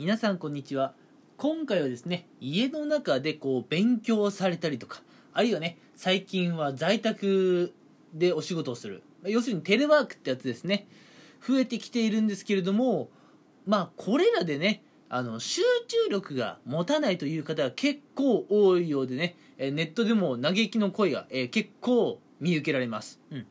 皆さんこんにちは。今回はですね家の中でこう勉強されたりとかあるいはね最近は在宅でお仕事をする。要するにテレワークってやつですね。増えてきているんですけれどもまあこれらでねあの集中力が持たないという方が結構多いようでねネットでも嘆きの声が、え、結構見受けられます、うん、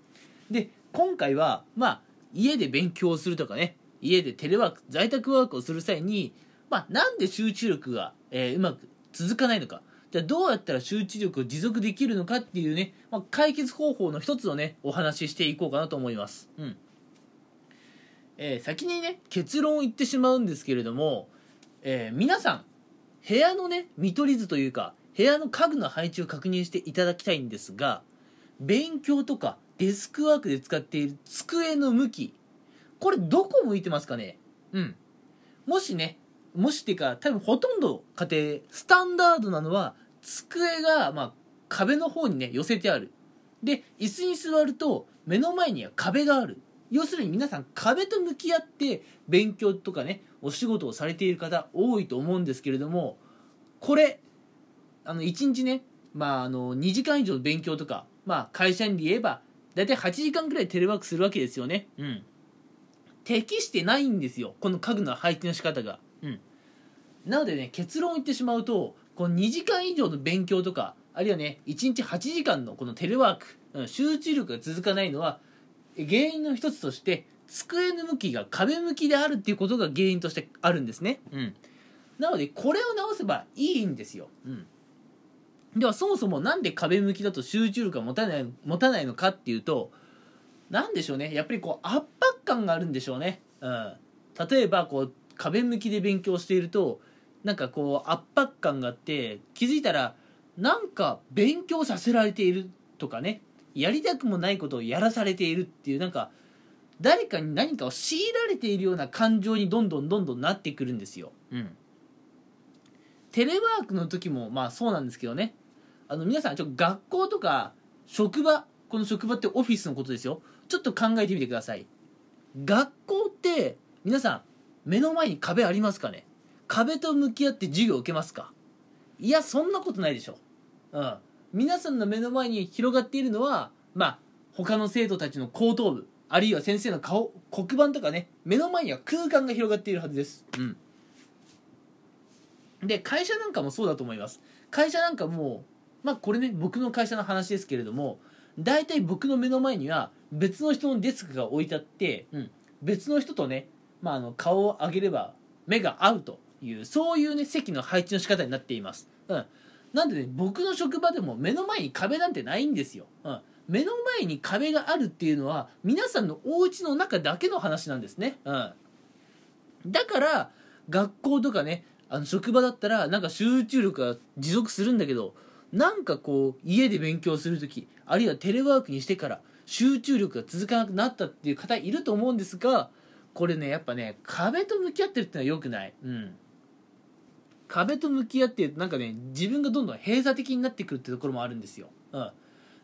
で今回はまあ家で勉強するとかね家でテレワーク在宅ワークをする際に、まあ、なんで集中力が、えー、うまく続かないのか。じゃあどうやったら集中力を持続できるのかっていうね、まあ、解決方法の一つをねお話ししていこうかなと思います。うん。えー、先にね結論を言ってしまうんですけれども、えー、皆さん部屋のね見取り図というか部屋の家具の配置を確認していただきたいんですが勉強とかデスクワークで使っている机の向きこれどこ向いてますかね？うん。もしねもしっていうか多分ほとんど家庭スタンダードなのは机が、まあ、壁の方にね寄せてある。で椅子に座ると目の前には壁がある。要するに皆さん壁と向き合って勉強とかねお仕事をされている方多いと思うんですけれどもこれあの1日ね、まあ、あの2時間以上の勉強とか、まあ、会社員で言えば大体8時間くらいテレワークするわけですよね。うん。適してないんですよ。この家具の配置の仕方が。うん。なのでね結論を言ってしまうとこの2時間以上の勉強とかあるいはね1日8時間のこのテレワーク、うん、集中力が続かないのは原因の一つとして机の向きが壁向きであるっていうことが原因としてあるんですね、うん、なのでこれを直せばいいんですよ、うん、ではそもそも何で壁向きだと集中力が持たない持たないのかっていうと何でしょうねやっぱりこう圧迫感があるんでしょうね、うん、例えばこう壁向きで勉強しているとなんかこう圧迫感があって気づいたらなんか勉強させられているとかねやりたくもないことをやらされているっていうなんか誰かに何かを強いられているような感情にどんどんどんどんなってくるんですよ。うん。テレワークの時もまあそうなんですけどね。あの皆さんちょっと学校とか職場、この職場ってオフィスのことですよ。ちょっと考えてみてください。学校って皆さん目の前に壁ありますかね？壁と向き合って授業を受けますか？いやそんなことないでしょ。うん。皆さんの目の前に広がっているのはまあ他の生徒たちの後頭部あるいは先生の顔黒板とかね目の前には空間が広がっているはずです。うん。で会社なんかもそうだと思います。会社なんかもまあこれね僕の会社の話ですけれども大体僕の目の前には別の人のデスクが置いてあって、うん、別の人とねまあ、あの顔を上げれば目が合うというそういうね席の配置の仕方になっています、うん、なんでね僕の職場でも目の前に壁なんてないんですよ、うん、目の前に壁があるっていうのは皆さんのお家の中だけの話なんですね、うん、だから学校とかねあの職場だったらなんか集中力が持続するんだけどなんかこう家で勉強する時あるいはテレワークにしてから集中力が続かなくなったっていう方いると思うんですがこれねやっぱね壁と向き合ってるってのはよくない。うん。壁と向き合ってなんかね自分がどんどん閉鎖的になってくるってところもあるんですよ。うん。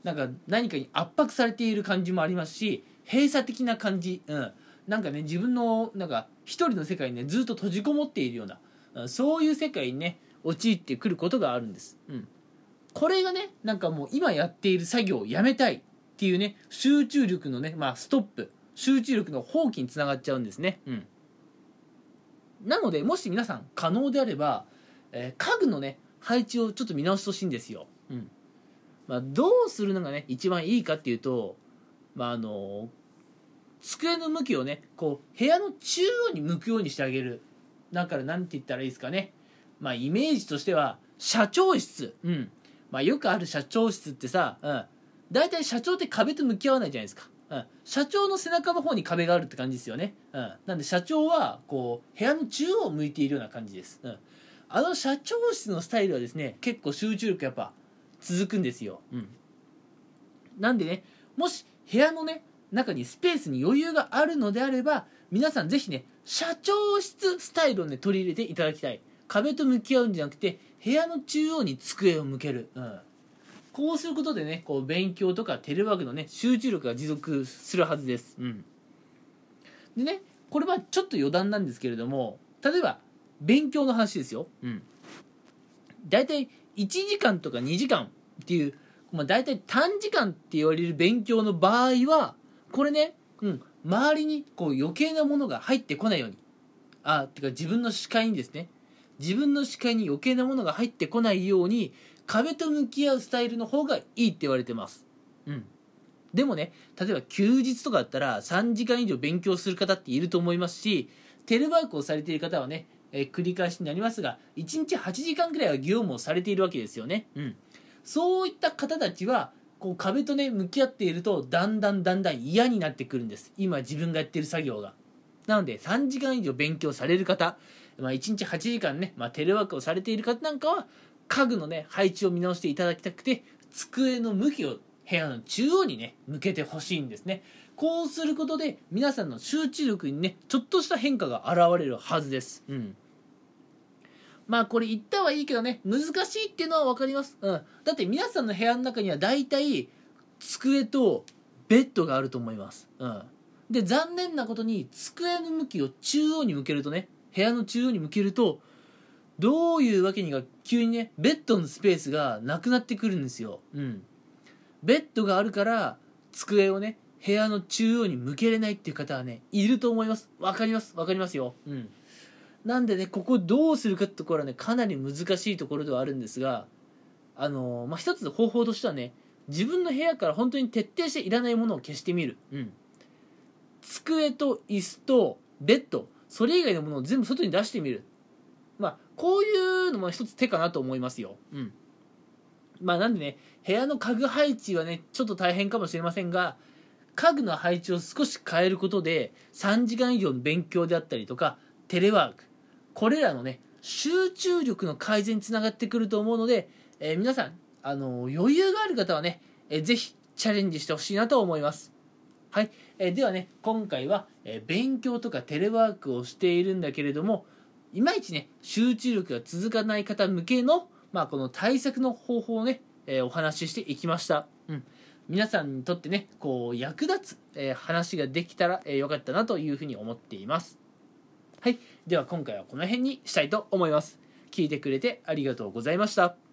なんか何かに圧迫されている感じもありますし閉鎖的な感じ。うん。なんかね自分のなんか一人の世界にねずっと閉じこもっているような、うん、そういう世界にね陥ってくることがあるんです、うん、これがねなんかもう今やっている作業をやめたい。っていうね集中力のねまあストップ集中力の放棄につながっちゃうんですね。うん。なので、もし皆さん可能であれば、えー、家具のね、配置をちょっと見直してほしいんですよ。うん。まあ、どうするのがね、一番いいかっていうと、まあ、あの机の向きをね、こう、部屋の中央に向くようにしてあげる。だから、なんて言ったらいいですかね。まあ、イメージとしては、社長室。うん。まあ、よくある社長室ってさ、うん。大体社長って壁と向き合わないじゃないですか。うん、社長の背中の方に壁があるって感じですよね、うん、なんで社長はこう部屋の中央を向いているような感じです、うん、あの社長室のスタイルはですね結構集中力やっぱ続くんですよ、うん、なんでねもし部屋のね中にスペースに余裕があるのであれば皆さんぜひね社長室スタイルをね取り入れていただきたい。壁と向き合うんじゃなくて部屋の中央に机を向ける、うん。こうすることでねこう勉強とかテレワークのね集中力が持続するはずです、うん、でねこれはちょっと余談なんですけれども例えば勉強の話ですよ。うん。大体1時間とか2時間っていう、まあ、大体短時間って言われる勉強の場合は、これね、うん、周りにこう余計なものが入ってこないように。あ、てか自分の視界にですね、自分の視界に余計なものが入ってこないように、壁と向き合うスタイルの方がいいって言われてます。うん。でもね、例えば休日とかだったら3時間以上勉強する方っていると思いますし、テレワークをされている方はね、えー、繰り返しになりますが、1日8時間くらいは業務をされているわけですよね。うん。そういった方たちは、こう壁とね、向き合っていると、だんだんだんだん嫌になってくるんです。今自分がやってる作業が。なので、3時間以上勉強される方、まあ、1日8時間ね、まあ、テレワークをされている方なんかは、家具のね、配置を見直していただきたくて、机の向きを部屋の中央にね、向けてほしいんですね。こうすることで、皆さんの集中力にね、ちょっとした変化が現れるはずです。うん。まあこれ言ったはいいけどね、難しいっていうのは分かります。うん。だって皆さんの部屋の中には大体、机とベッドがあると思います。うん。で、残念なことに、机の向きを中央に向けるとね、部屋の中央に向けると、どういうわけにか急にね、ベッドのスペースがなくなってくるんですよ。うん。ベッドがあるから、机をね、部屋の中央に向けれないっていう方はね、いると思います。わかります。わかりますよ。うん。なんでね、ここどうするかってところはね、かなり難しいところではあるんですが、あのー、まあ、一つの方法としてはね、自分の部屋から本当に徹底していらないものを消してみる。うん。机と椅子とベッド、それ以外のものを全部外に出してみる。こういうのも一つ手かなと思いますよ。うん。まあなんでね、部屋の家具配置はね、ちょっと大変かもしれませんが、家具の配置を少し変えることで、3時間以上の勉強であったりとか、テレワーク、これらのね、集中力の改善につながってくると思うので、えー、皆さん、あのー、余裕がある方はね、えー、ぜひチャレンジしてほしいなと思います。はい。えー、ではね、今回は、え勉強とかテレワークをしているんだけれども、いまいちね、集中力が続かない方向けの、まあ、この対策の方法をね、えお話ししていきました。うん。皆さんにとってね、こう、役立つ、え話ができたら、えー、よかったなというふうに思っています。はい。では今回はこの辺にしたいと思います。聞いてくれてありがとうございました。